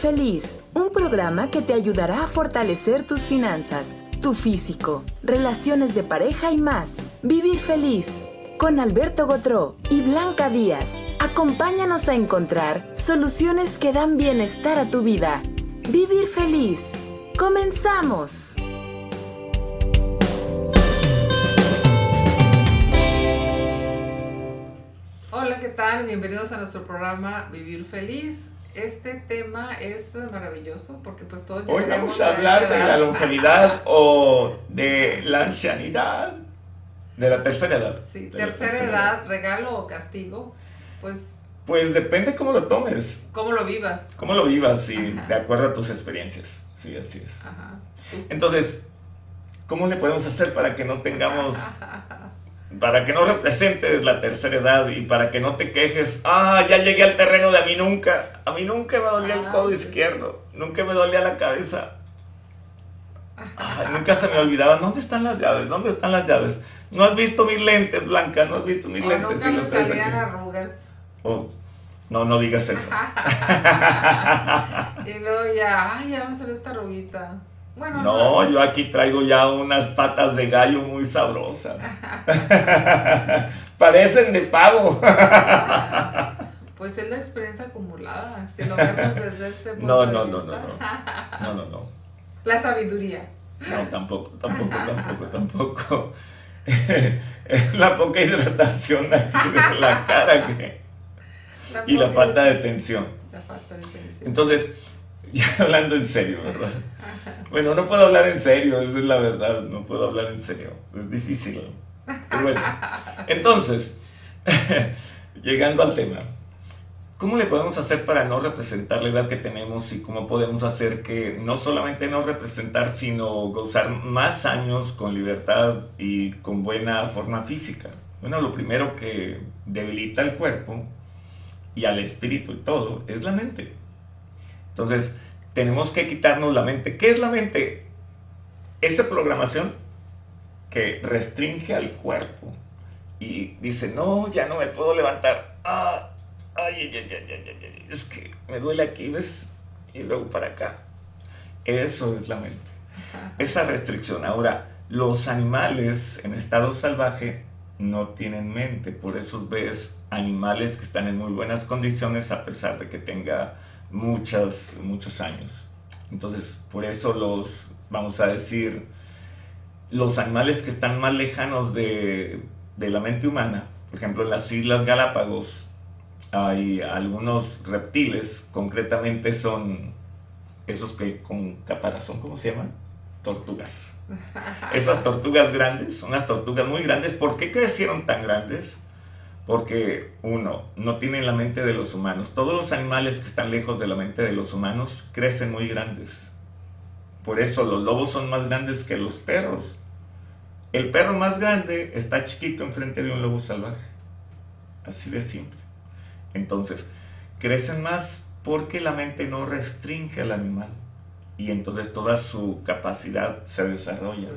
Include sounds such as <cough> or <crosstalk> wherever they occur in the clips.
Feliz, un programa que te ayudará a fortalecer tus finanzas, tu físico, relaciones de pareja y más. Vivir Feliz con Alberto Gotró y Blanca Díaz. Acompáñanos a encontrar soluciones que dan bienestar a tu vida. Vivir Feliz. ¡Comenzamos! Hola, ¿qué tal? Bienvenidos a nuestro programa Vivir Feliz. Este tema es maravilloso porque pues todos Hoy vamos a hablar de la longevidad o de la ancianidad, de la tercera edad. Sí, tercera edad, regalo o castigo, pues Pues depende cómo lo tomes, cómo lo vivas. cómo lo vivas, sí, Ajá. de acuerdo a tus experiencias. Sí, así es. Ajá. Entonces, ¿cómo le podemos hacer para que no tengamos, <laughs> para que no representes la tercera edad y para que no te quejes? Ah, ya llegué al terreno de a mí nunca. A mí nunca me dolía el Ah, codo izquierdo, nunca me dolía la cabeza. Ay, nunca se me olvidaba, ¿dónde están las llaves? ¿Dónde están las llaves? No has visto mis lentes, Blanca, no has visto mis o lentes. nunca Sí, me salían arrugas. Oh, no, no digas eso. <laughs> Y luego ya, ay, ya me salió esta arruguita. Bueno, No, yo aquí traigo ya unas patas de gallo muy sabrosas. <laughs> Parecen de pavo. Pues es la experiencia acumulada, si lo vemos desde este punto No, de no, no, no, No, no, no. La sabiduría. No, tampoco, tampoco, tampoco, tampoco. Es la poca hidratación aquí de la cara que- y la falta de tensión. La falta de atención. Entonces, <laughs> hablando en serio, ¿verdad? Bueno, no puedo hablar en serio, esa es la verdad, no puedo hablar en serio, es difícil. Pero bueno, entonces, <laughs> llegando al tema, ¿cómo le podemos hacer para no representar la edad que tenemos y cómo podemos hacer que no solamente no representar, sino gozar más años con libertad y con buena forma física? Bueno, lo primero que debilita el cuerpo y al espíritu y todo es la mente. Entonces, tenemos que quitarnos la mente. ¿Qué es la mente? Esa programación que restringe al cuerpo y dice, no, ya no me puedo levantar. Ah, ay, ay, ay, ay, ay, ay, ay, es que me duele aquí, ¿ves? Y luego para acá. Eso es la mente. Esa restricción. Ahora, los animales en estado salvaje no tienen mente, por eso ves animales que están en muy buenas condiciones a pesar de que tenga muchas, muchos años. Entonces, por eso los, vamos a decir, los animales que están más lejanos de, de la mente humana, por ejemplo, en las Islas Galápagos hay algunos reptiles, concretamente son esos que con caparazón, ¿cómo se llaman? Tortugas. <laughs> Esas tortugas grandes, son unas tortugas muy grandes. ¿Por qué crecieron tan grandes? Porque, uno, no tienen la mente de los humanos. Todos los animales que están lejos de la mente de los humanos crecen muy grandes. Por eso los lobos son más grandes que los perros. El perro más grande está chiquito enfrente de un lobo salvaje. Así de simple. Entonces, crecen más porque la mente no restringe al animal. Y entonces toda su capacidad se desarrolla.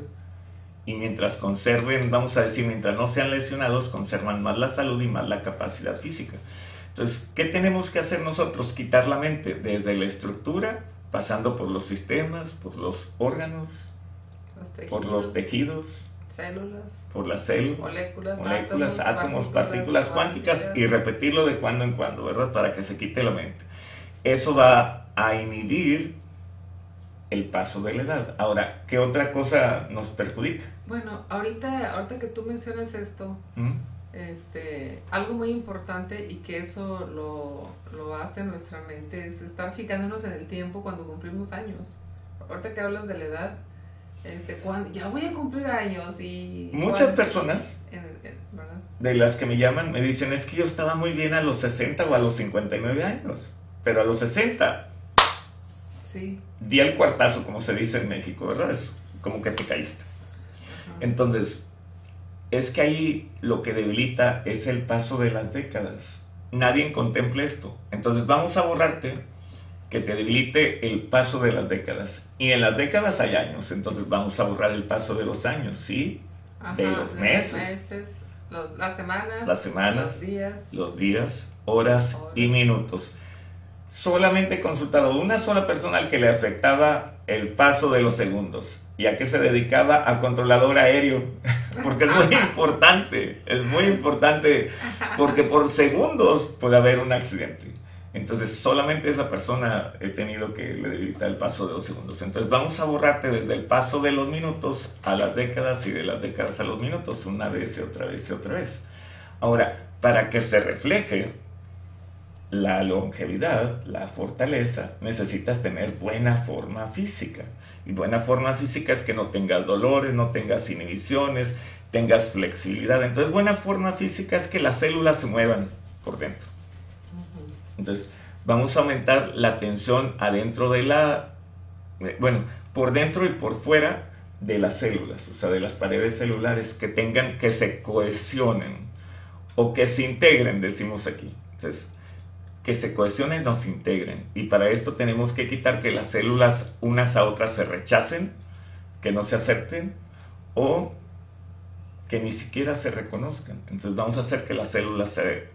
Y mientras conserven, vamos a decir, mientras no sean lesionados, conservan más la salud y más la capacidad física. Entonces, ¿qué tenemos que hacer nosotros? Quitar la mente desde la estructura, pasando por los sistemas, por los órganos, los por los tejidos, células, por las células, moléculas, moléculas, átomos, partículas cuánticas y repetirlo de cuando en cuando, ¿verdad? Para que se quite la mente. Eso va a inhibir el paso de la edad. Ahora, ¿qué otra cosa nos perjudica? Bueno, ahorita, ahorita que tú mencionas esto, ¿Mm? este, algo muy importante y que eso lo, lo hace nuestra mente es estar fijándonos en el tiempo cuando cumplimos años. Ahorita que hablas de la edad, este, cuando, ya voy a cumplir años y... Muchas cuando- personas en- en- de las que me llaman me dicen es que yo estaba muy bien a los 60 o a los 59 años, pero a los 60 Sí. di el cuartazo, como se dice en México, ¿verdad? Es como que te caíste. Entonces, es que ahí lo que debilita es el paso de las décadas. Nadie contempla esto. Entonces vamos a borrarte que te debilite el paso de las décadas. Y en las décadas hay años, entonces vamos a borrar el paso de los años, ¿sí? de los meses. los- las semanas, Las semanas. los días. Los días, horas y minutos. Solamente he consultado una sola persona al que le afectaba el paso de los segundos y a que se dedicaba a controlador aéreo, <laughs> porque es muy <laughs> importante, es muy importante, porque por segundos puede haber un accidente. Entonces solamente esa persona he tenido que le debilitar el paso de los segundos. Entonces vamos a borrarte desde el paso de los minutos a las décadas y de las décadas a los minutos, una vez y otra vez y otra vez. Ahora, para que se refleje la longevidad, la fortaleza, necesitas tener buena forma física. Y buena forma física es que no tengas dolores, no tengas inhibiciones, tengas flexibilidad. Entonces, buena forma física es que las células se muevan por dentro. Entonces, vamos a aumentar la tensión adentro de la, bueno, por dentro y por fuera de las células, o sea, de las paredes celulares, que tengan, que se cohesionen o que se integren, decimos aquí. Entonces, que se cohesionen, nos integren. Y para esto tenemos que quitar que las células unas a otras se rechacen, que no se acepten o que ni siquiera se reconozcan. Entonces vamos a hacer que las células se,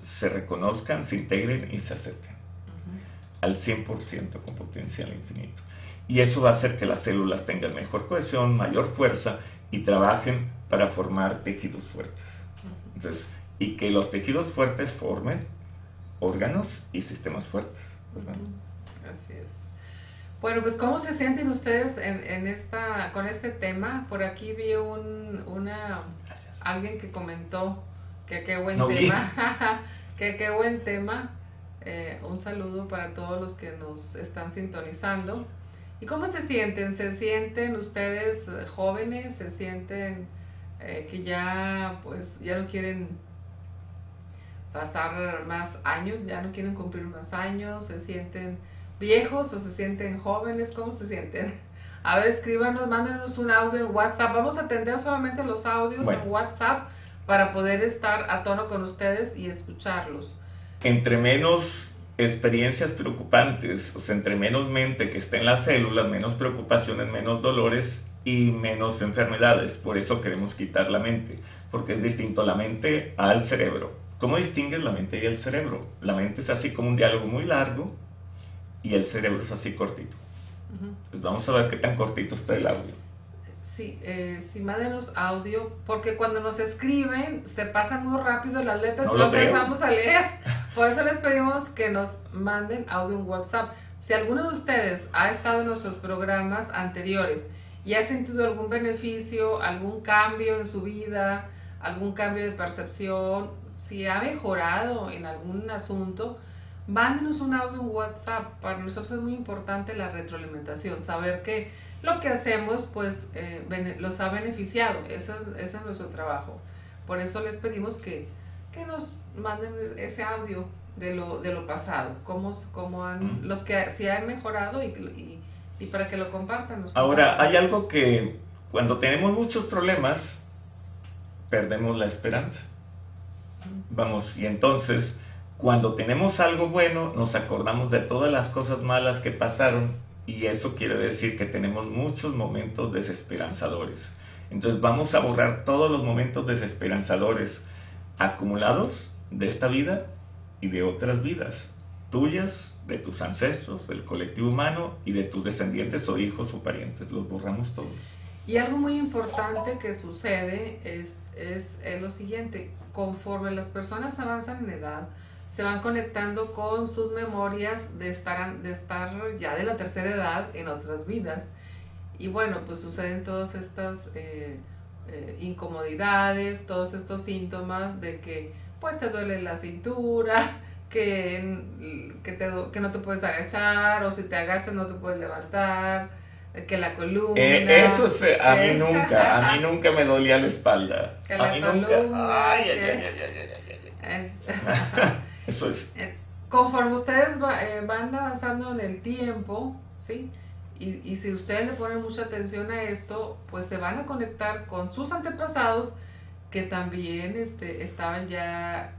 se reconozcan, se integren y se acepten. Al 100% con potencial infinito. Y eso va a hacer que las células tengan mejor cohesión, mayor fuerza y trabajen para formar tejidos fuertes. Entonces, y que los tejidos fuertes formen órganos y sistemas fuertes. Así es. Bueno, pues ¿cómo se sienten ustedes en, esta, con este tema? Por aquí vi un, una, alguien que comentó que qué buen tema, <laughs> que qué buen tema. Eh, un saludo para todos los que nos están sintonizando. ¿Y cómo se sienten? ¿Se sienten ustedes jóvenes? ¿Se sienten eh, que ya pues ya no quieren pasar más años, ya no quieren cumplir más años, se sienten viejos o se sienten jóvenes, ¿cómo se sienten? A ver, escríbanos, mándenos un audio en WhatsApp. Vamos a atender solamente los audios en WhatsApp para poder estar a tono con ustedes y escucharlos. Entre menos experiencias preocupantes, o sea, entre menos mente que esté en las células, menos preocupaciones, menos dolores y menos enfermedades. Por eso queremos quitar la mente, porque es distinto la mente al cerebro. ¿Cómo distingues la mente y el cerebro? La mente es así como un diálogo muy largo y el cerebro es así cortito. Pues vamos a ver qué tan cortito está el audio. Sí, eh, sí, mándenos audio, porque cuando nos escriben se pasan muy rápido las letras no y no empezamos a leer. Por eso les pedimos que nos manden audio en WhatsApp. Si alguno de ustedes ha estado en nuestros programas anteriores y ha sentido algún beneficio, algún cambio en su vida, algún cambio de percepción, si ha mejorado en algún asunto, mándenos un audio en WhatsApp. Para nosotros es muy importante la retroalimentación, saber que lo que hacemos pues eh, los ha beneficiado. Ese es, nuestro trabajo. Por eso les pedimos que, nos manden ese audio de lo, de lo pasado, cómo, cómo han, los que sí han mejorado y, y, para que lo compartan. Ahora, hay algo que cuando tenemos muchos problemas, perdemos la esperanza. Vamos, y entonces, cuando tenemos algo bueno, nos acordamos de todas las cosas malas que pasaron y eso quiere decir que tenemos muchos momentos desesperanzadores. Entonces vamos a borrar todos los momentos desesperanzadores acumulados de esta vida y de otras vidas, tuyas, de tus ancestros, del colectivo humano y de tus descendientes o hijos o parientes. Los borramos todos. Y algo muy importante que sucede es, es, lo siguiente, conforme las personas avanzan en edad, se van conectando con sus memorias de estar, de estar ya de la tercera edad en otras vidas. Y bueno, pues suceden todas estas eh, eh, incomodidades, todos estos síntomas de que pues te duele la cintura, <laughs> que, que, te, que no te puedes agachar o si te agachas no te puedes levantar que la columna. Eh, eso a mí nunca, a mí nunca me dolía la espalda. Que a mí nunca. Ay, ay, ay, ay, ay, <laughs> eso es. <laughs> Eh, conforme ustedes eh, van avanzando en el tiempo, ¿sí? Y, y, si ustedes le ponen mucha atención a esto, pues se van a conectar con sus antepasados que también este, estaban ya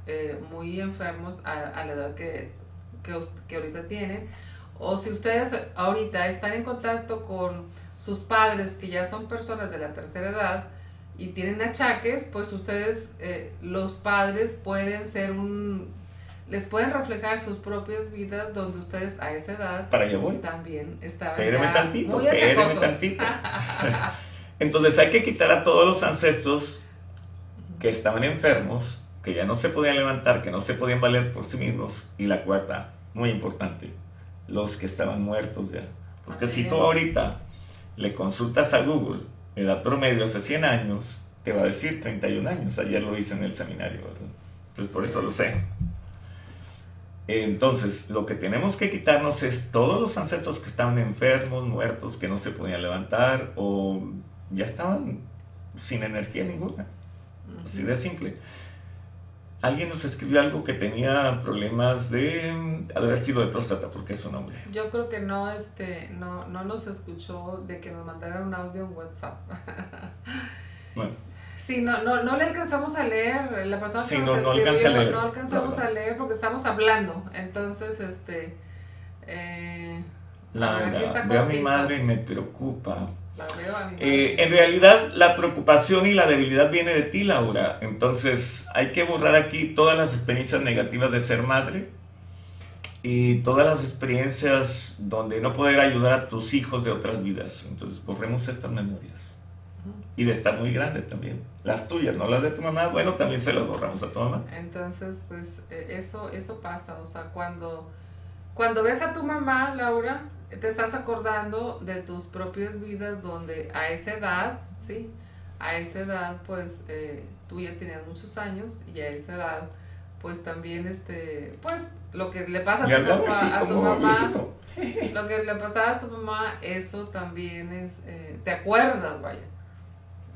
muy enfermos a, a la edad que, que, que ahorita tienen o si ustedes ahorita están en contacto con sus padres que ya son personas de la tercera edad y tienen achaques, pues ustedes, eh, los padres pueden ser un, les pueden reflejar sus propias vidas donde ustedes a esa edad Para allá voy. también estaban Espéreme ya tantito, muy tantito. <laughs> Entonces hay que quitar a todos los ancestros que estaban enfermos, que ya no se podían levantar, que no se podían valer por sí mismos. Y la cuarta, muy importante, los que estaban muertos ya. Porque si tú ahorita le consultas a Google, edad promedio hace 100 años, te va a decir 31 años. Ayer lo hice en el seminario, ¿verdad? Entonces por eso lo sé. Entonces, lo que tenemos que quitarnos es todos los ancestros que estaban enfermos, muertos, que no se podían levantar o ya estaban sin energía ninguna. Así de simple. Alguien nos escribió algo que tenía problemas de, de haber sido de próstata, porque es un hombre. Yo creo que no, este, no, no nos escuchó de que nos mandaran un audio en WhatsApp. <laughs> Bueno, Sí, no, no, no le alcanzamos a leer, la persona que Sí, nos no- no escribió, alcancé a leer, no alcanzamos a verdad. leer porque estamos hablando, entonces, este, eh, la, está veo a mi madre y me preocupa. Eh, en realidad, la preocupación y la debilidad viene de ti, Laura. Entonces, hay que borrar aquí todas las experiencias negativas de ser madre y todas las experiencias donde no poder ayudar a tus hijos de otras vidas. Entonces, borremos estas memorias. Y de estar muy grande también. Las tuyas, no las de tu mamá. Bueno, también se las borramos a tu mamá. Entonces, pues eh, eso, eso pasa, o sea, cuando, cuando ves a tu mamá, Laura, te estás acordando de tus propias vidas donde a esa edad, ¿sí? A esa edad, pues eh, tú ya tenías muchos años y a esa edad, pues también, este, pues lo que le pasa a tu, papá- a tu mamá, <laughs> lo que le pasaba a tu mamá, eso también es, eh, te acuerdas, vaya.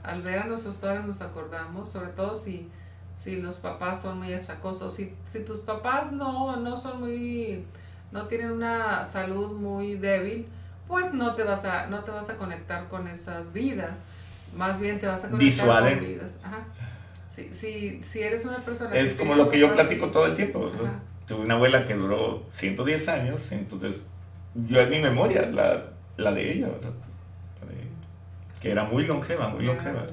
Al ver a nuestros padres nos acordamos, sobre todo si, si los papás son muy achacosos, si, si tus papás no, no son muy, no tienen una salud muy débil, pues no te vas a, no te vas a conectar con esas vidas, más bien te vas a conectar Disuaden. con vidas. Ajá. Si, si, si eres una persona Es que como lo que yo platico todo el tiempo. Tuve una abuela que duró 110 años, entonces yo es mi memoria, la, la de ella, ¿verdad? La de ella. Que era muy longeva, muy longeva.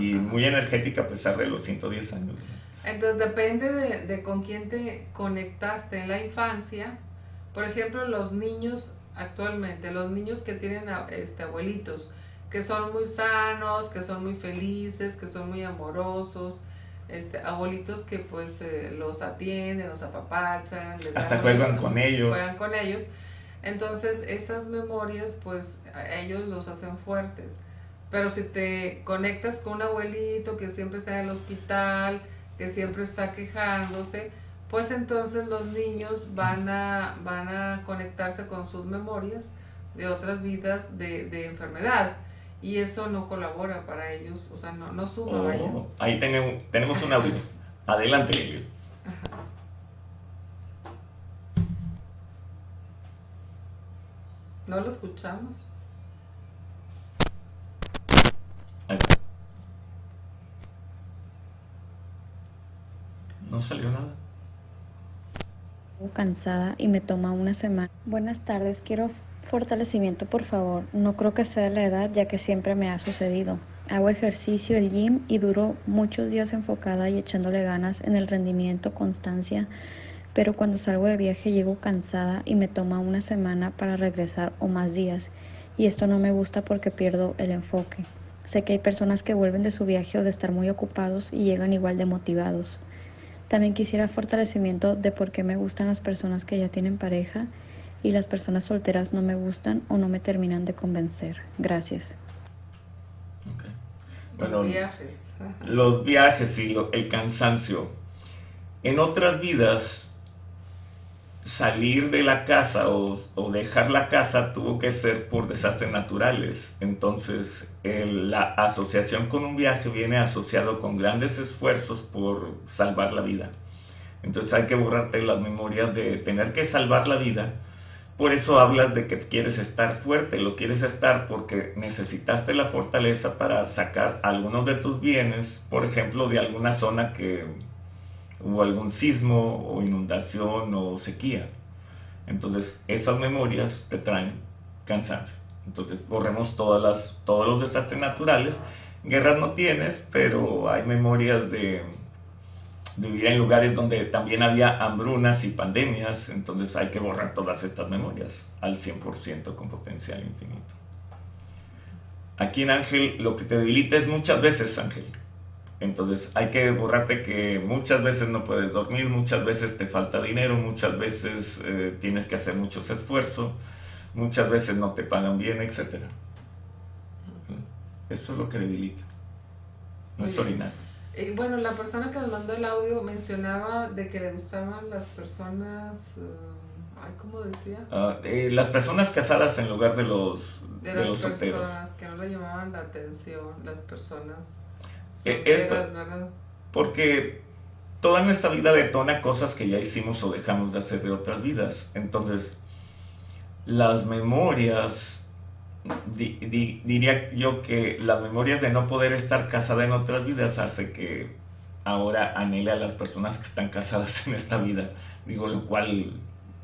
Y ajá. muy energética a pesar de los 110 años. Entonces depende de, de con quién te conectaste en la infancia. Por ejemplo, los niños actualmente, los niños que tienen este, abuelitos, que son muy sanos, que son muy felices, que son muy amorosos, este, abuelitos que pues eh, los atienden, los apapachan, les Hasta juegan con ellos. juegan con ellos. Entonces esas memorias pues a ellos los hacen fuertes. Pero si te conectas con un abuelito que siempre está en el hospital, que siempre está quejándose, pues entonces los niños van a, van a conectarse con sus memorias de otras vidas de, de enfermedad. Y eso no colabora para ellos, o sea, no, no suma, vaya. Oh, ahí tenemos, tenemos un audio. Adelante. No lo escuchamos. No salió nada. Cansada y me toma una semana. Buenas tardes, quiero fortalecimiento por favor. No creo que sea la edad ya que siempre me ha sucedido. Hago ejercicio, el gym y duro muchos días enfocada y echándole ganas en el rendimiento, constancia, pero cuando salgo de viaje llego cansada y me toma una semana para regresar o más días y esto no me gusta porque pierdo el enfoque. Sé que hay personas que vuelven de su viaje o de estar muy ocupados y llegan igual de motivados. También quisiera fortalecimiento de por qué me gustan las personas que ya tienen pareja y las personas solteras no me gustan o no me terminan de convencer. Gracias. Ok. Los viajes. los viajes y lo- el cansancio. En otras vidas, salir de la casa o, o dejar la casa tuvo que ser por desastres naturales. Entonces, la asociación con un viaje viene asociado con grandes esfuerzos por salvar la vida. Entonces hay que borrarte las memorias de tener que salvar la vida. Por eso hablas de que quieres estar fuerte, lo quieres estar porque necesitaste la fortaleza para sacar algunos de tus bienes, por ejemplo, de alguna zona que hubo algún sismo o inundación o sequía. Entonces, esas memorias te traen cansancio. Entonces, borremos todas las, todos los desastres naturales. Guerras no tienes, pero hay memorias de vivir en lugares donde también había hambrunas y pandemias, entonces hay que borrar todas estas memorias al 100% con potencial infinito. Aquí en Ángel lo que te debilita es muchas veces, Ángel. Entonces hay que borrarte que muchas veces no puedes dormir, muchas veces te falta dinero, muchas veces eh, tienes que hacer muchos esfuerzos, muchas veces no te pagan bien, etc. Eso es lo que debilita. No es orinar. Eh, bueno, la persona que nos mandó el audio mencionaba de que le gustaban las personas, uh, ay, ¿cómo decía? Ah, eh, las personas casadas en lugar de los, de, de las los personas que no le llamaban la atención, las personas eh, esto-. Porque toda nuestra vida detona cosas que ya hicimos o dejamos de hacer de otras vidas. Entonces, las memorias, di- di- diría yo que las memorias de no poder estar casada en otras vidas hace que ahora anhele a las personas que están casadas en esta vida. Digo, lo cual,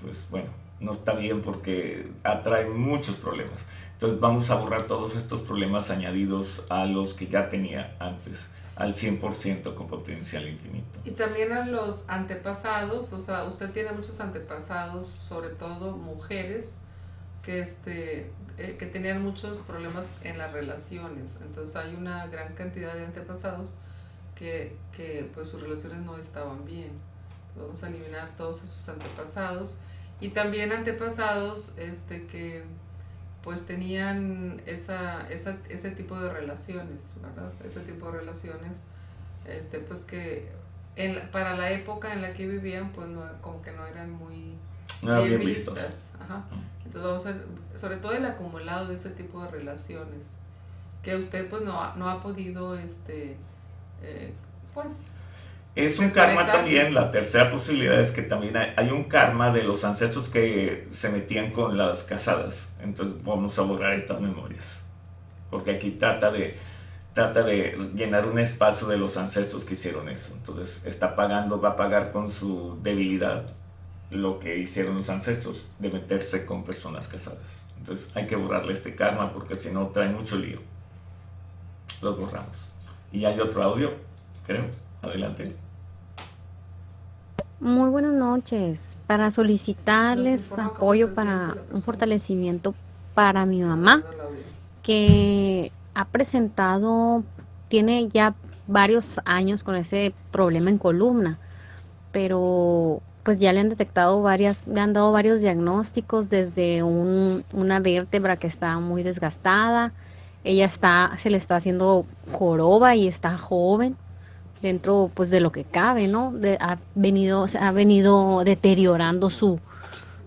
pues bueno, no está bien porque atrae muchos problemas. Entonces vamos a borrar todos estos problemas añadidos a los que ya tenía antes, al 100% con potencial infinito. Y también a los antepasados, o sea, usted tiene muchos antepasados, sobre todo mujeres, que, este, eh, que tenían muchos problemas en las relaciones. Entonces hay una gran cantidad de antepasados que, que pues sus relaciones no estaban bien. Vamos a eliminar todos esos antepasados. Y también antepasados este, que pues tenían esa, esa, ese tipo de relaciones, ¿verdad? Ese tipo de relaciones, este, pues que en para la época en la que vivían, pues no, como que no eran muy No eran bien vistos. Ajá. Entonces vamos a ver, sobre todo el acumulado de ese tipo de relaciones, que usted pues no ha, no ha podido, este, eh, pues, Es un karma también, la tercera posibilidad es que también hay, hay un karma de los ancestros que se metían con las casadas. Entonces vamos a borrar estas memorias. Porque aquí trata de, trata de llenar un espacio de los ancestros que hicieron eso. Entonces está pagando, va a pagar con su debilidad lo que hicieron los ancestros de meterse con personas casadas. Entonces hay que borrarle este karma porque si no trae mucho lío. Los borramos. Y hay otro audio, creo. Adelante. Muy buenas noches. Para solicitarles apoyo para un fortalecimiento para mi mamá, que ha presentado, tiene ya varios años con ese problema en columna, pero pues ya le han detectado varias, le han dado varios diagnósticos desde un- una vértebra que está muy desgastada, ella está, se le está haciendo joroba y está joven dentro pues de lo que cabe, ¿no? Ha venido, ha venido deteriorando su,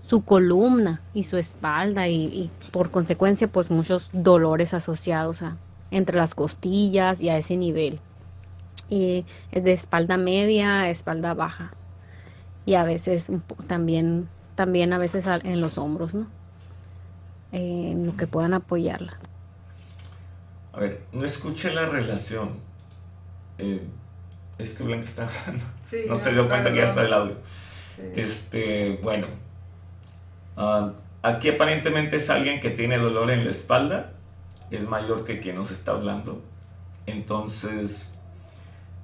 su columna y su espalda y, por consecuencia pues muchos dolores asociados a, entre las costillas y a ese nivel. Y de espalda media a espalda baja. Y a veces también, también a veces en los hombros, ¿no? En lo que puedan apoyarla. A ver, no escuché la relación. Eh, es que Blanca está hablando. Sí, No se dio cuenta que ya está el audio. Sí. Este, bueno. ah, aquí aparentemente es alguien que tiene dolor en la espalda. Es mayor que quien nos está hablando. Entonces,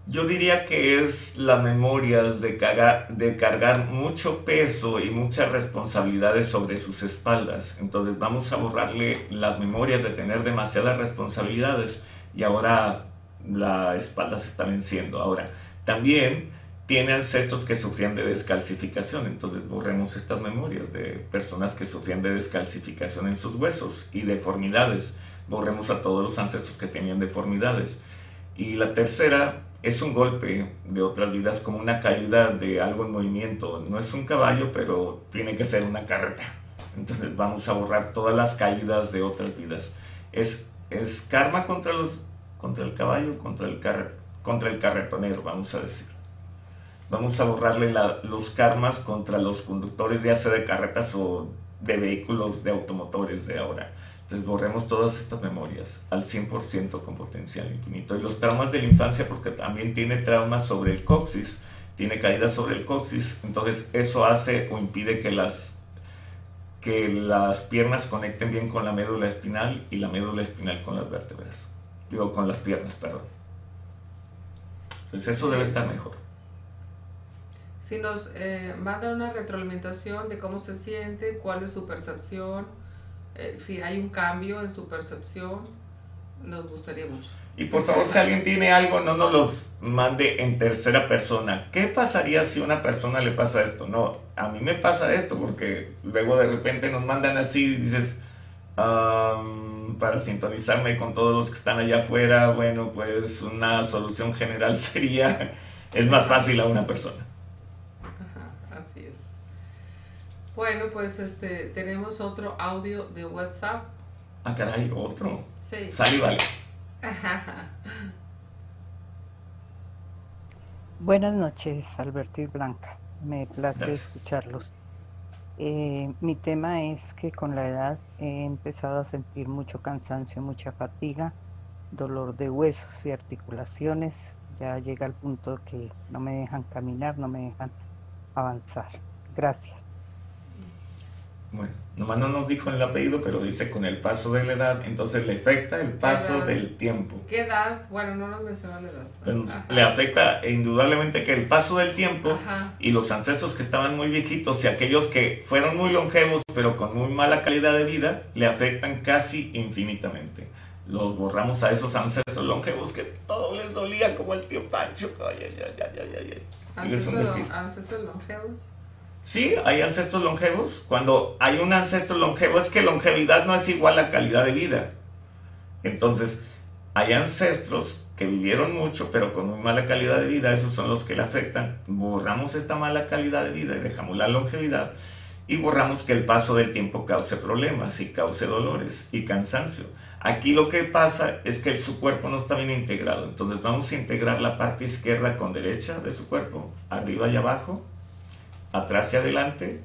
yo diría que es la memoria de cargar, de cargar mucho peso y muchas responsabilidades sobre sus espaldas. Entonces vamos a borrarle las memorias de tener demasiadas responsabilidades y ahora la espalda se está venciendo. Ahora, también tiene ancestros que sufrían de descalcificación, entonces borremos estas memorias de personas que sufrían de descalcificación en sus huesos y deformidades. Borremos a todos los ancestros que tenían deformidades. Y la tercera es un golpe de otras vidas, como una caída de algo en movimiento. No es un caballo, pero tiene que ser una carreta. Entonces vamos a borrar todas las caídas de otras vidas. Es, es karma contra, los, contra el caballo, contra el, carre- contra el carretonero, vamos a decir. Vamos a borrarle la- los karmas contra los conductores, ya sea de carretas o de vehículos de automotores de ahora. Entonces borremos todas estas memorias al 100% con potencial infinito. Y los traumas de la infancia, porque también tiene traumas sobre el coxis, tiene caídas sobre el coxis, entonces eso hace o impide que las, que las piernas conecten bien con la médula espinal y la médula espinal con las vértebras. Digo, con las piernas, perdón. Entonces eso debe estar mejor. si nos eh, mandan una retroalimentación de cómo se siente, cuál es su percepción, eh, si hay un cambio en su percepción, nos gustaría mucho. Y por favor, si alguien tiene algo, no nos los mande en tercera persona. ¿Qué pasaría si a una persona le pasa esto? No, a mí me pasa esto, porque luego de repente nos mandan así y dices, para sintonizarme con todos los que están allá afuera, bueno, pues una solución general <laughs> sería, es más fácil a una persona. Ajá, así es. Bueno, pues este, tenemos otro audio de WhatsApp. Ah, caray, otro. Sí. Sale, vale. <laughs> Buenas noches, Alberto y Blanca. Me place escucharlos. Eh, mi tema es que con la edad he empezado a sentir mucho cansancio, mucha fatiga, dolor de huesos y articulaciones. Ya llega al punto que no me dejan caminar, no me dejan avanzar. Gracias. Bueno, nomás no nos dijo el apellido, pero dice con el paso de la edad, entonces le afecta el paso del tiempo. ¿Qué edad? Bueno, no nos menciona la edad. le afecta indudablemente que el paso del tiempo y los ancestros que estaban muy viejitos y aquellos que fueron muy longevos pero con muy mala calidad de vida, le afectan casi infinitamente. Los borramos a esos ancestros longevos que todo les dolía como el tío Pancho. Ay, ay, ay, ay, ay, ay. Ancestros longevos. Sí, hay ancestros longevos. Cuando hay un ancestro longevo es que longevidad no es igual a calidad de vida. Entonces, hay ancestros que vivieron mucho pero con muy mala calidad de vida, esos son los que le afectan. Borramos esta mala calidad de vida y dejamos la longevidad y borramos que el paso del tiempo cause problemas y cause dolores y cansancio. Aquí lo que pasa es que su cuerpo no está bien integrado, entonces vamos a integrar la parte izquierda con derecha de su cuerpo, arriba y abajo, atrás y adelante,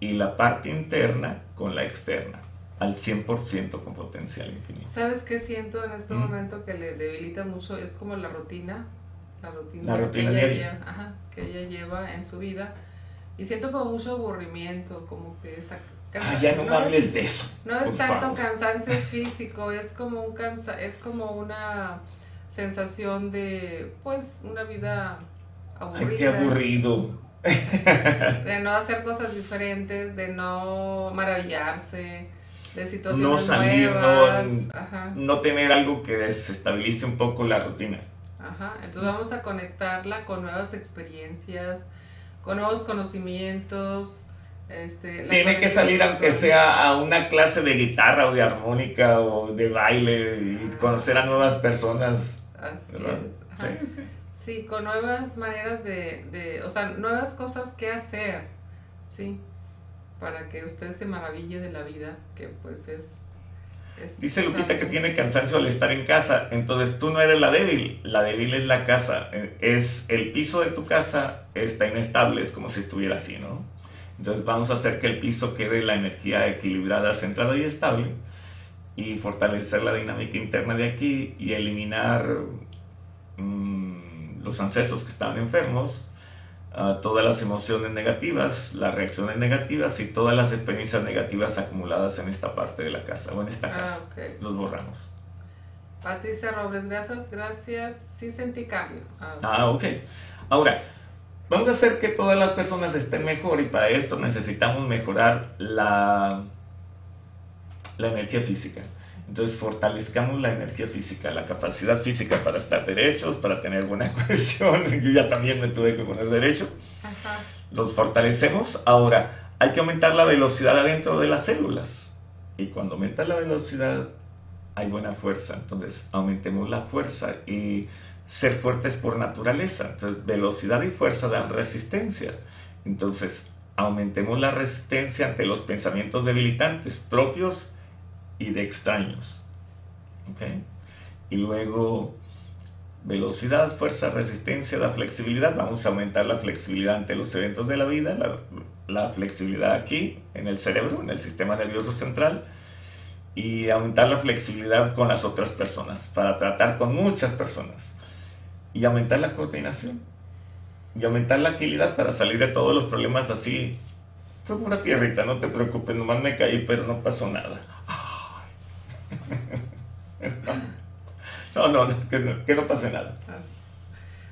y la parte interna con la externa, al 100% con potencial infinito. ¿Sabes qué siento en este momento que le debilita mucho? Es como la rutina, la rutina, que, ella lleva, que ella lleva en su vida. Y siento como mucho aburrimiento, como que esa... Ah, ya no, hables de eso. No es tanto cansancio físico, es como, un cansa es como una sensación de, pues, una vida aburrida. Ay, qué aburrido de <laughs> no hacer cosas diferentes, de no maravillarse, de situaciones no salir, nuevas. No, tener algo que desestabilice un poco la rutina. Ajá, entonces vamos a conectarla con nuevas experiencias, con nuevos conocimientos. Este, Tiene que salir aunque sea a una clase de guitarra o de armónica o de baile y conocer a nuevas personas. Así es. Sí, sí. Sí, con nuevas maneras de, de, o sea, nuevas cosas que hacer, ¿sí? Para que usted se maraville de la vida, que pues es... Dice Lupita que tiene cansancio al estar en casa, entonces tú no eres la débil, la débil es la casa, eh, es el piso de tu casa está inestable, es como si estuviera así, ¿no? Entonces vamos a hacer que el piso quede la energía equilibrada, centrada y estable y fortalecer la dinámica interna de aquí y eliminar... Mm, los ancestros que estaban enfermos, todas las emociones negativas, las reacciones negativas y todas las experiencias negativas acumuladas en esta parte de la casa o en esta ah, casa. Los borramos. Patricia Robles, gracias, gracias. Sí sentí cambio. Ah, ah, ok. Ahora, vamos a hacer que todas las personas estén mejor y para esto necesitamos mejorar la, la energía física. Entonces fortalezcamos la energía física, la capacidad física para estar derechos, para tener buena <laughs> cohesión. Yo ya también me tuve que poner derecho. Los fortalecemos. Ahora, hay que aumentar la velocidad adentro de las células. Y cuando aumenta la velocidad, hay buena fuerza. Entonces, aumentemos la fuerza y ser fuertes por naturaleza. Entonces, velocidad y fuerza dan resistencia. Entonces, aumentemos la resistencia ante los pensamientos debilitantes propios y de extraños. Y luego velocidad, fuerza, resistencia, la flexibilidad. Vamos a aumentar la flexibilidad ante los eventos de la vida, la, la, flexibilidad aquí en el cerebro, en el sistema nervioso central, y aumentar la flexibilidad con las otras personas, para tratar con muchas personas. Y aumentar la coordinación. Y aumentar la agilidad para salir de todos los problemas así. Fue pura tierrita, no te preocupes, nomás me caí, pero no pasó nada. <laughs> No, no, que no, que no pase nada.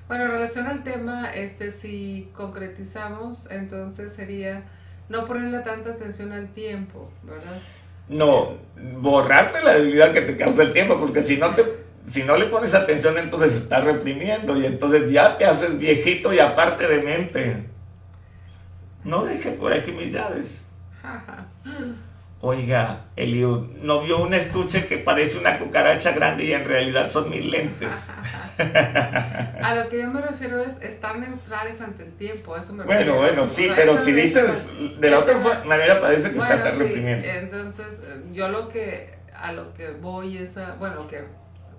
Bueno, en relación al tema, este, si concretizamos, entonces sería no ponerle tanta atención al tiempo, ¿verdad? No, borrarte la debilidad que te causa el tiempo, porque si no te, si no le pones atención, entonces estás reprimiendo y entonces ya te haces viejito y aparte de mente. No deje por aquí mis llaves. Oiga, Eliud, ¿no vio un estuche que parece una cucaracha grande y en realidad son mis lentes? <laughs> A lo que yo me refiero es estar neutrales ante el tiempo, eso me Bueno, bueno, sí, pero si dices de la otra manera parece que estás reprimiendo. Entonces, yo lo que, a lo que voy es a, bueno, lo que,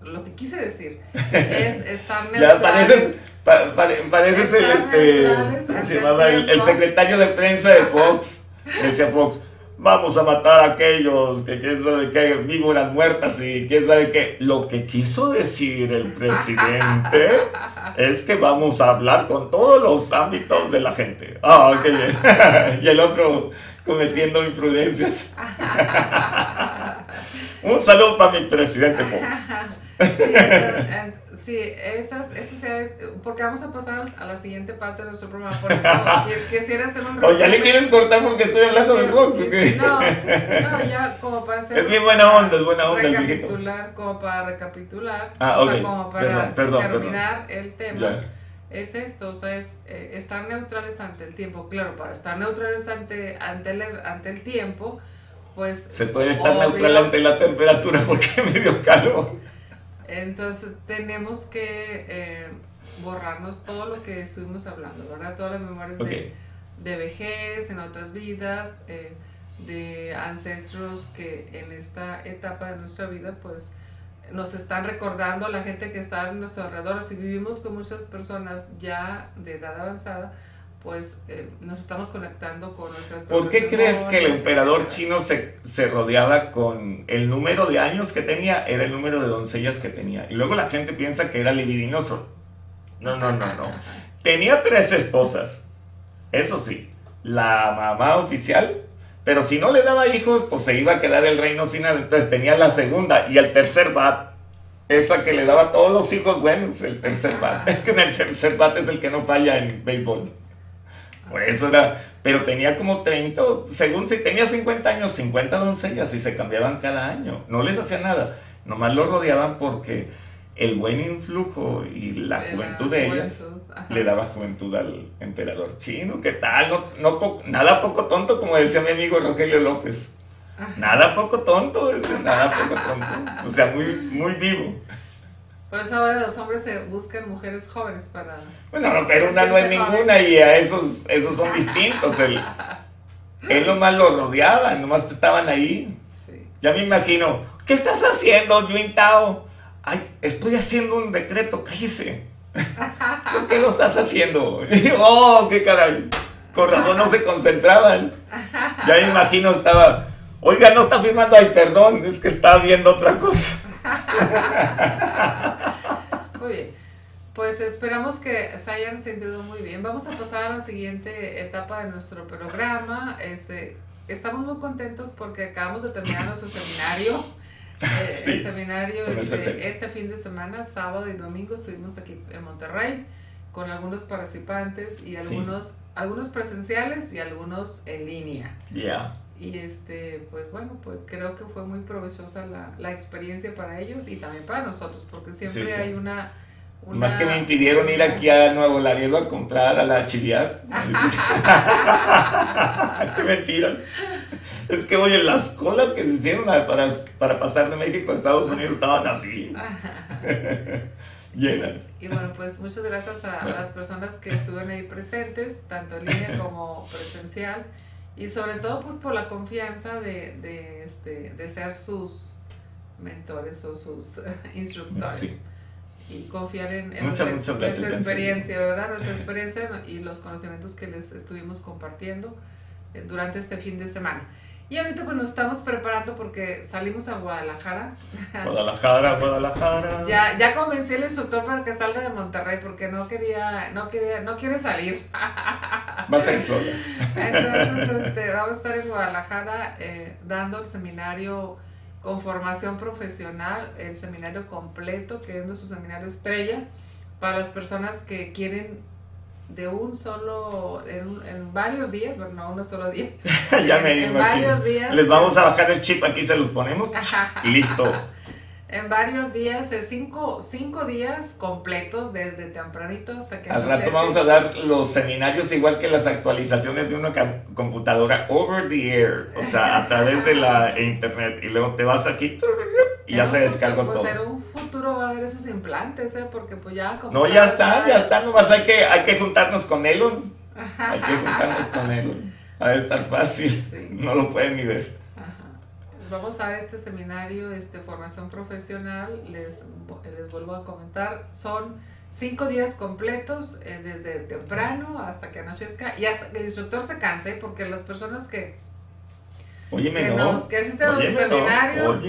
lo que quise decir es <laughs> estar neutrales. Ya pareces, pareces el, este, se llamaba? El, el secretario de prensa de Fox, decía Fox vamos a matar a aquellos que quién sabe qué, víboras muertas y quién sabe qué. Lo que quiso decir el presidente <laughs> es que vamos a hablar con todos los ámbitos de la gente. Ah, qué <laughs> bien. y el otro cometiendo imprudencias. <laughs> Un saludo para mi presidente Fox. Sí, esas, esas, porque vamos a pasar a la siguiente parte de nuestro programa, por eso <laughs> quisiera hacer un resumen. O ya le quieres cortar porque estoy hablando de Fox, No, no, ya como para hacer... Es bien buena onda, es buena onda recapitular, como para recapitular, ah, o sea, como para terminar el tema. Es esto, o sea, es eh, estar neutrales ante el tiempo. Claro, para estar neutrales ante, ante, el, ante el tiempo, pues... Se puede estar neutral ante la temperatura porque <laughs> me dio calor. Entonces tenemos que eh, borrarnos todo lo que estuvimos hablando, ¿verdad? Todas las memorias de, de, vejez, en otras vidas, eh, de ancestros que en esta etapa de nuestra vida pues nos están recordando la gente que está a nuestro alrededor. Si vivimos con muchas personas ya de edad avanzada, pues eh, nos estamos conectando con nuestras ¿Por qué crees que el emperador chino se, se, rodeaba con el número de años que tenía? Era el número de doncellas que tenía. Y luego la gente piensa que era libidinoso. No, no, no, no. <laughs> Tenía tres esposas. Eso sí, la mamá oficial. Pero si no le daba hijos, pues se iba a quedar el reino sin. Entonces tenía la segunda y el tercer bat. Esa que le daba a todos los hijos buenos, el tercer bat. Es que en el tercer bat es el que no falla en béisbol. Por eso era, pero tenía como 30, según si tenía 50 años, 50 doncellas y se cambiaban cada año. No les hacía nada, nomás los rodeaban porque el buen influjo y la juventud de ellas le daba juventud al emperador chino. ¿Qué tal? No, no, nada poco tonto, como decía mi amigo Rogelio López. Nada poco tonto, nada poco tonto. O sea, muy, muy vivo. Por eso ahora los hombres se buscan mujeres jóvenes para... Bueno, pero una no es ninguna y a esos, esos son distintos. Él, <laughs> él nomás los rodeaba, nomás estaban ahí. Ya me imagino, ¿qué estás haciendo, Yuin Tao? Ay, estoy haciendo un decreto, cállese. <laughs> ¿Por qué lo estás haciendo? <laughs> oh, qué caray. Con razón no se concentraban. Ya me imagino estaba, oiga, no está firmando, ay, perdón, es que está viendo otra cosa. <laughs> Muy bien. Pues esperamos que se hayan sentido muy bien. Vamos a pasar a la siguiente etapa de nuestro programa. Este, estamos muy contentos porque acabamos de terminar nuestro seminario. Eh, el seminario este, este, fin de semana, sábado y domingo, estuvimos aquí en Monterrey con algunos participantes y algunos, algunos presenciales y algunos en línea. Ya. Y este, pues bueno, pues creo que fue muy provechosa la, la experiencia para ellos y también para nosotros, porque siempre hay una, Más que me impidieron ir aquí a Nuevo Laredo a comprar a la chiliar. <laughs> <laughs> Qué mentira. Es que, oye, las colas que se hicieron para, para pasar de México a Estados Unidos estaban así. <laughs> Llenas. Y bueno, pues muchas gracias a, a las personas que estuvieron ahí presentes, tanto en línea como presencial y sobre todo pues por la confianza de, de, este, de ser sus mentores o sus <laughs> instructores. Y confiar en, en nuestra, experiencia, ¿verdad? Nuestra <laughs> experiencia y los conocimientos que les estuvimos compartiendo eh, durante este fin de semana. Y ahorita pues nos estamos preparando porque salimos a Guadalajara. Guadalajara, Guadalajara. Ya, ya convencí al instructor para que salga de Monterrey porque no quería, no quería, no quiere salir. Va a ser sola. Entonces, este, vamos a estar en Guadalajara eh, dando el seminario con formación profesional, el seminario completo, que es nuestro seminario estrella para las personas que quieren de un solo, en, varios días, bueno, no uno solo día. <laughs> ya me en varios días. Les vamos a bajar el chip, aquí se los ponemos. <laughs> Listo. <laughs> en varios días, cinco, cinco días completos, desde tempranito hasta que... Al rato vamos a dar los seminarios igual que las actualizaciones de una computadora over the air, o sea, a través de la internet. Y luego te vas aquí y ya se descarga todo. En un futuro va a haber esos implantes, ¿eh? Porque pues ya... No, ya está, ya está, nomás hay que, hay que juntarnos con Elon. Hay que juntarnos con Elon. A ver, estar fácil. No lo pueden ni ver vamos a este seminario, este, formación profesional, les, les vuelvo a comentar, son cinco días completos, eh, desde temprano hasta que anochezca y hasta que el instructor se canse, porque las personas que Óyeme, no. que asisten a los seminarios,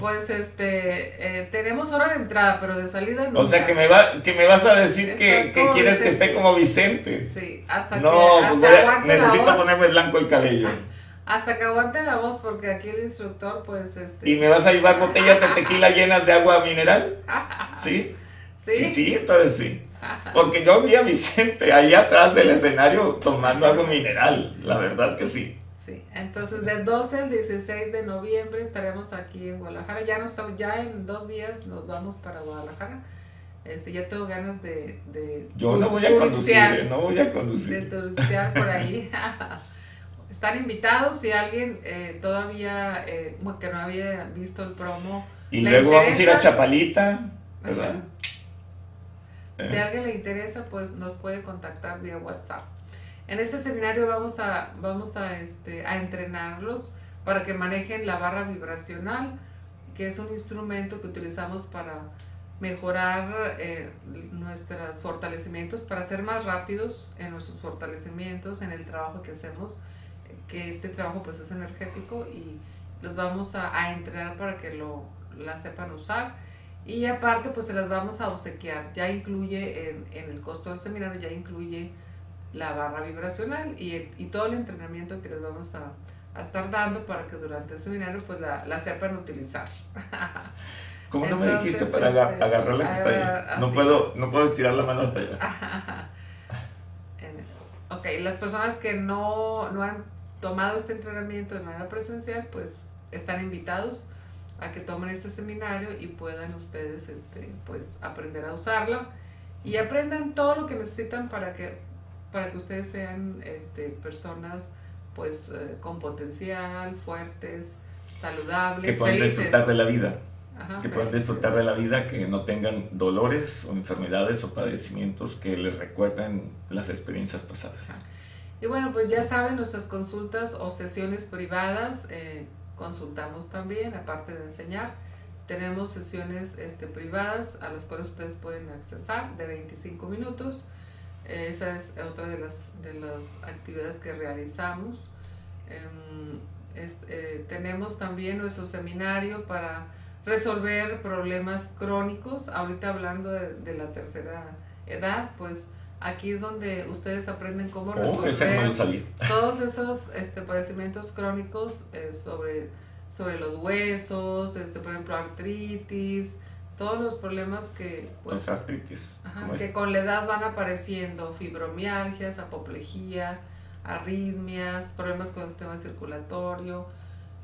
pues este, eh, tenemos hora de entrada, pero de salida no. O sea, que me, va, que me vas a decir que, que quieres que esté como Vicente. Sí, hasta no, que No, pues necesito ponerme blanco el cabello. <laughs> Hasta que aguante la voz, porque aquí el instructor, pues, este... ¿Y me vas a llevar botellas de tequila llenas de agua mineral? <laughs> ¿Sí? Sí, sí, entonces sí. Porque yo vi a Vicente ahí atrás del escenario tomando agua mineral, la verdad que sí. Sí, entonces del 12 al 16 de noviembre estaremos aquí en Guadalajara. Ya no estamos, ya en dos días nos vamos para Guadalajara. Este, ya tengo ganas de, de Yo no voy a conducir, no voy a conducir. De por ahí. <laughs> están invitados si alguien eh, todavía eh, que no había visto el promo. Y luego vamos a ir a Chapalita, ¿verdad? Si a alguien le interesa, pues nos puede contactar vía WhatsApp. En este seminario vamos a, vamos a, este, a entrenarlos para que manejen la barra vibracional, que es un instrumento que utilizamos para mejorar eh, nuestros fortalecimientos, para ser más rápidos en nuestros fortalecimientos, en el trabajo que hacemos que este trabajo pues es energético y los vamos a, entrenar para que lo la sepan usar. Y aparte pues se las vamos a obsequiar. Ya incluye en, el costo del seminario ya incluye la barra vibracional y, y todo el entrenamiento que les vamos a, estar dando para que durante el seminario pues la, sepan utilizar <laughs> ¿Cómo no me dijiste para este, agarrar la que está ahí? No puedo, no puedo estirar la mano hasta allá. <laughs> ok, las personas que no, no han tomado este entrenamiento de manera presencial, pues están invitados a que tomen este seminario y puedan ustedes este, pues, aprender a usarla y aprendan todo lo que necesitan para que, para que ustedes sean este, personas pues, eh, con potencial, fuertes, saludables, que puedan disfrutar de la vida. que puedan disfrutar de la vida, que no tengan dolores o enfermedades o padecimientos que les recuerden las experiencias pasadas. Y bueno, pues ya saben, nuestras consultas o sesiones privadas, eh, consultamos también, aparte de enseñar. Tenemos sesiones este, privadas a las cuales ustedes pueden accesar de 25 minutos. Esa es otra de las, de las actividades que realizamos. Em, eh, tenemos también nuestro seminario para resolver problemas crónicos. Ahorita hablando de, de la tercera edad, pues Aquí es donde ustedes aprenden cómo oh, resolver todos esos este, padecimientos crónicos eh, sobre, sobre los huesos, este, por ejemplo, artritis, todos los problemas que, pues, artritis, que este. con la edad van apareciendo, fibromialgias, apoplejía, arritmias, problemas con el sistema circulatorio.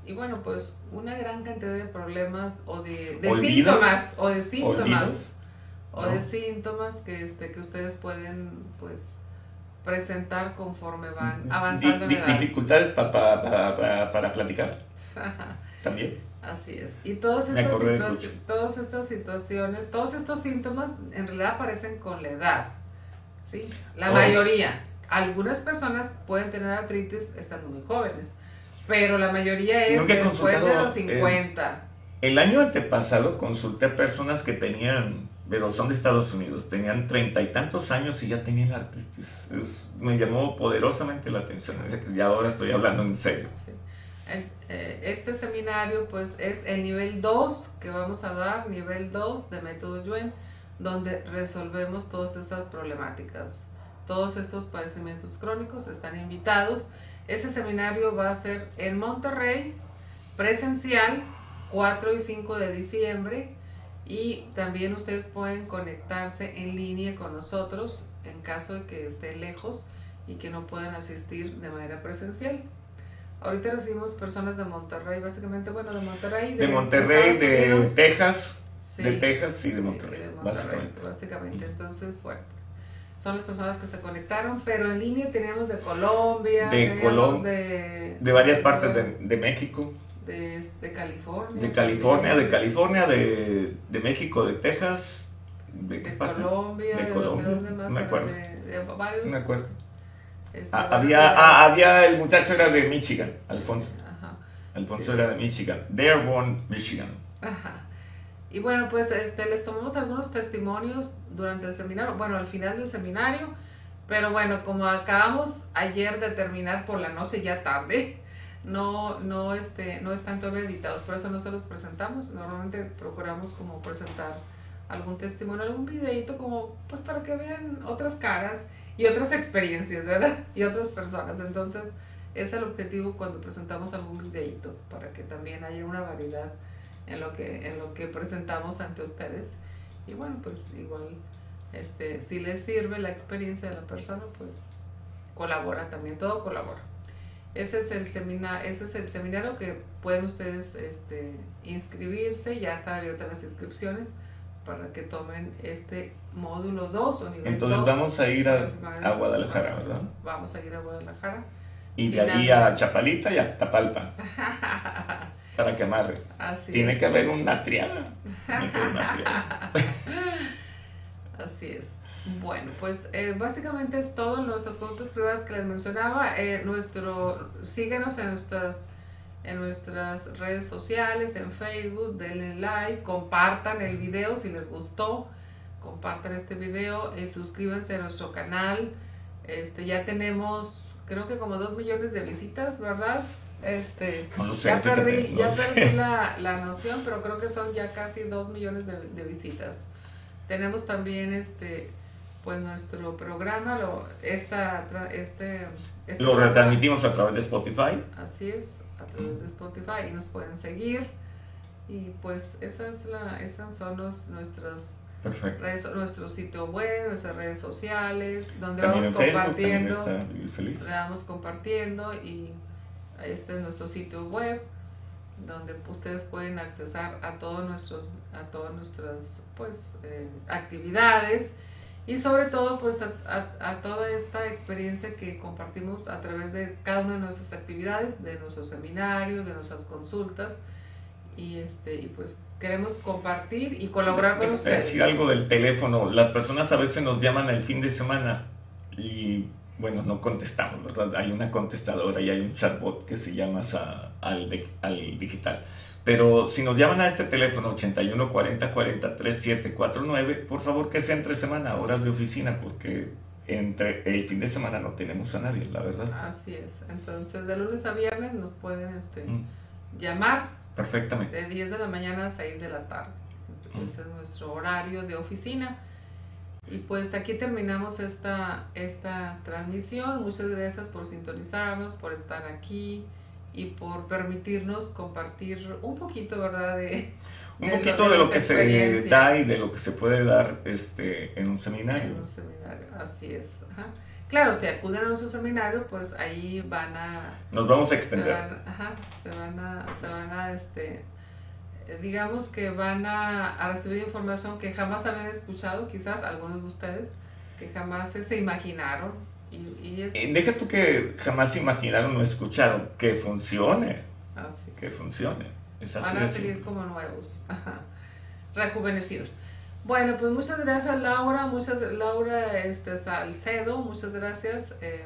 Y bueno, pues una gran cantidad de problemas o de, síntomas o de síntomas o de síntomas que, este, que ustedes pueden pues presentar conforme van avanzando en edad. Dificultades para para platicar. <laughs> También. Así es. Y todas estas, todas estas situaciones, todos estos síntomas en realidad aparecen con la edad. ¿sí? La oh. mayoría. Algunas personas pueden tener artritis estando muy jóvenes, pero la mayoría es después de los 50. el año antepasado consulté a personas que tenían pero son de Estados Unidos, tenían treinta y tantos años y ya tenían artritis. me llamó poderosamente la atención y ahora estoy hablando en serio. Eh, este seminario pues es el nivel 2 que vamos a dar, nivel 2 de método Yuen, donde resolvemos todas estas problemáticas. Todos estos padecimientos crónicos están invitados. Ese seminario va a ser en Monterrey, presencial, 4 y 5 de diciembre Y también ustedes pueden conectarse en línea con nosotros en caso de que estén lejos y que no puedan asistir de manera presencial. Ahorita recibimos personas de Monterrey, básicamente, bueno, de Monterrey. De, Monterrey, de, Texas. de Texas y de Monterrey, básicamente. básicamente. Entonces, bueno, pues son las personas que se conectaron, pero en línea teníamos de Colombia, de, Colombia, de, de, varias partes de, de México. De, California. De California, de California, de, de México, de Texas. De, Colombia, de, Colombia. De, no me acuerdo. De, varios. Me acuerdo. Este, ah, había, ah, había, el muchacho era de Michigan, Alfonso. Ajá. Alfonso era de Michigan. Dearborn, Michigan. Ajá. Y bueno, pues este, les tomamos algunos testimonios durante el seminario, bueno, al final del seminario, pero bueno, como acabamos ayer de terminar por la noche ya tarde, <laughs> no, no, este, no están todavía editados, por eso no se los presentamos. Normalmente procuramos como presentar algún testimonio, algún videito como pues para que vean otras caras y otras experiencias, ¿verdad? <laughs> Y otras personas. Entonces, es el objetivo cuando presentamos algún videito, para que también haya una variedad en lo que, en lo que presentamos ante ustedes. Y bueno, pues igual, este, si les sirve la experiencia de la persona, pues colabora también, todo colabora. Ese es el seminario, ese es el seminario que pueden ustedes este, inscribirse, ya están abiertas las inscripciones para que tomen este módulo 2 o nivel Entonces vamos a ir a, a, Guadalajara, ¿verdad? Vamos a ir a Guadalajara. Y de ahí a Chapalita y a Tapalpa. <laughs> para que amarre. Tiene que haber una triada. <laughs> Así es. Bueno, pues eh, básicamente es todo nuestras consultas privadas que les mencionaba. Eh, nuestro, síguenos en nuestras, en nuestras redes sociales, en Facebook, denle like, compartan el video si les gustó, compartan este video, eh, suscríbanse a nuestro canal. Este, ya tenemos, creo que como dos millones de visitas, ¿verdad? Este, ya perdí, ya perdí la, la, noción, pero creo que son ya casi dos millones de, de visitas. Tenemos también este pues nuestro programa, lo, esta, este, este lo retransmitimos a través de Spotify. Así es, a través de Spotify y nos pueden seguir. Y pues esa es la, esas son los, nuestros redes, nuestro sitio web, nuestras redes sociales, donde vamos compartiendo. Facebook, vamos compartiendo y este es nuestro sitio web donde ustedes pueden accesar a todos nuestros a todas nuestras pues eh, actividades y sobre todo pues a, toda esta experiencia que compartimos a través de cada una de nuestras actividades, de nuestros seminarios, de nuestras consultas y este y pues queremos compartir y colaborar con ustedes. Decir algo del teléfono, las personas a veces nos llaman el fin de semana y bueno, no contestamos, ¿verdad? Hay una contestadora y hay un chatbot que se llama al, al digital. Pero si nos llaman a este teléfono 81 40 40 3749, por favor que sea entre semana, horas de oficina, porque entre el fin de semana no tenemos a nadie, la verdad. Así es. Entonces, de lunes a viernes nos pueden este, mm. llamar. Perfectamente. De 10 de la mañana a 6 de la tarde. Mm. Ese es nuestro horario de oficina. Y pues aquí terminamos esta, esta transmisión. Muchas gracias por sintonizarnos, por estar aquí y por permitirnos compartir un poquito, ¿verdad? De, un poquito de, lo que se da y de lo que se puede dar este, en un seminario. En un seminario, así es. Claro, si acuden a nuestro seminario, pues ahí van a... Nos vamos a extender. Se van, ajá, se van a, se van a este, digamos que van a, a, recibir información que jamás habían escuchado, quizás algunos de ustedes, que jamás se imaginaron eh, Deja tú que jamás imaginaron o escucharon que funcione. Ah, que funcione. Van a seguir como nuevos, <laughs> rejuvenecidos. Bueno, pues muchas gracias Laura, muchas Laura este, Salcedo, muchas gracias. Eh,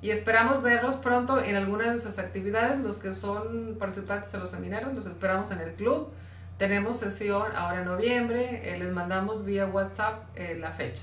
y esperamos verlos pronto en alguna de nuestras actividades, los que son participantes de los seminarios, los esperamos en el club. Tenemos sesión ahora en noviembre, eh, les mandamos vía WhatsApp la fecha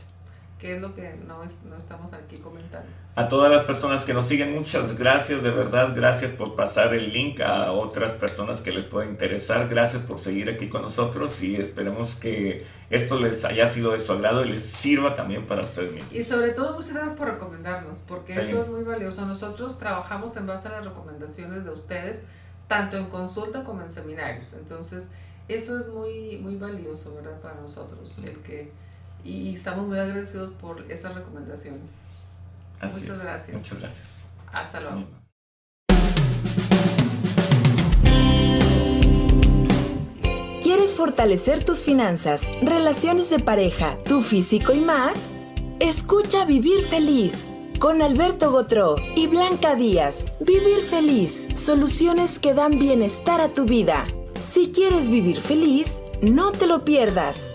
qué es lo que no, no estamos aquí comentando. A todas las personas que nos siguen, muchas gracias, de verdad, gracias por pasar el link a otras personas que les pueda interesar, gracias por seguir aquí con nosotros y esperemos que esto les haya sido de su agrado y les sirva también para ustedes mismos. Y sobre todo, muchas gracias por recomendarnos, porque eso es muy valioso. Nosotros trabajamos en base a las recomendaciones de ustedes, tanto en consulta como en seminarios. Entonces, Eso es muy, muy valioso, ¿verdad? Para nosotros, el que, y estamos muy agradecidos por esas recomendaciones. Muchas gracias. Muchas gracias. Hasta luego. ¿Quieres fortalecer tus finanzas, relaciones de pareja, tu físico y más? Escucha Vivir Feliz con Alberto Gotró y Blanca Díaz. Vivir Feliz, soluciones que dan bienestar a tu vida. Si quieres vivir feliz, no te lo pierdas.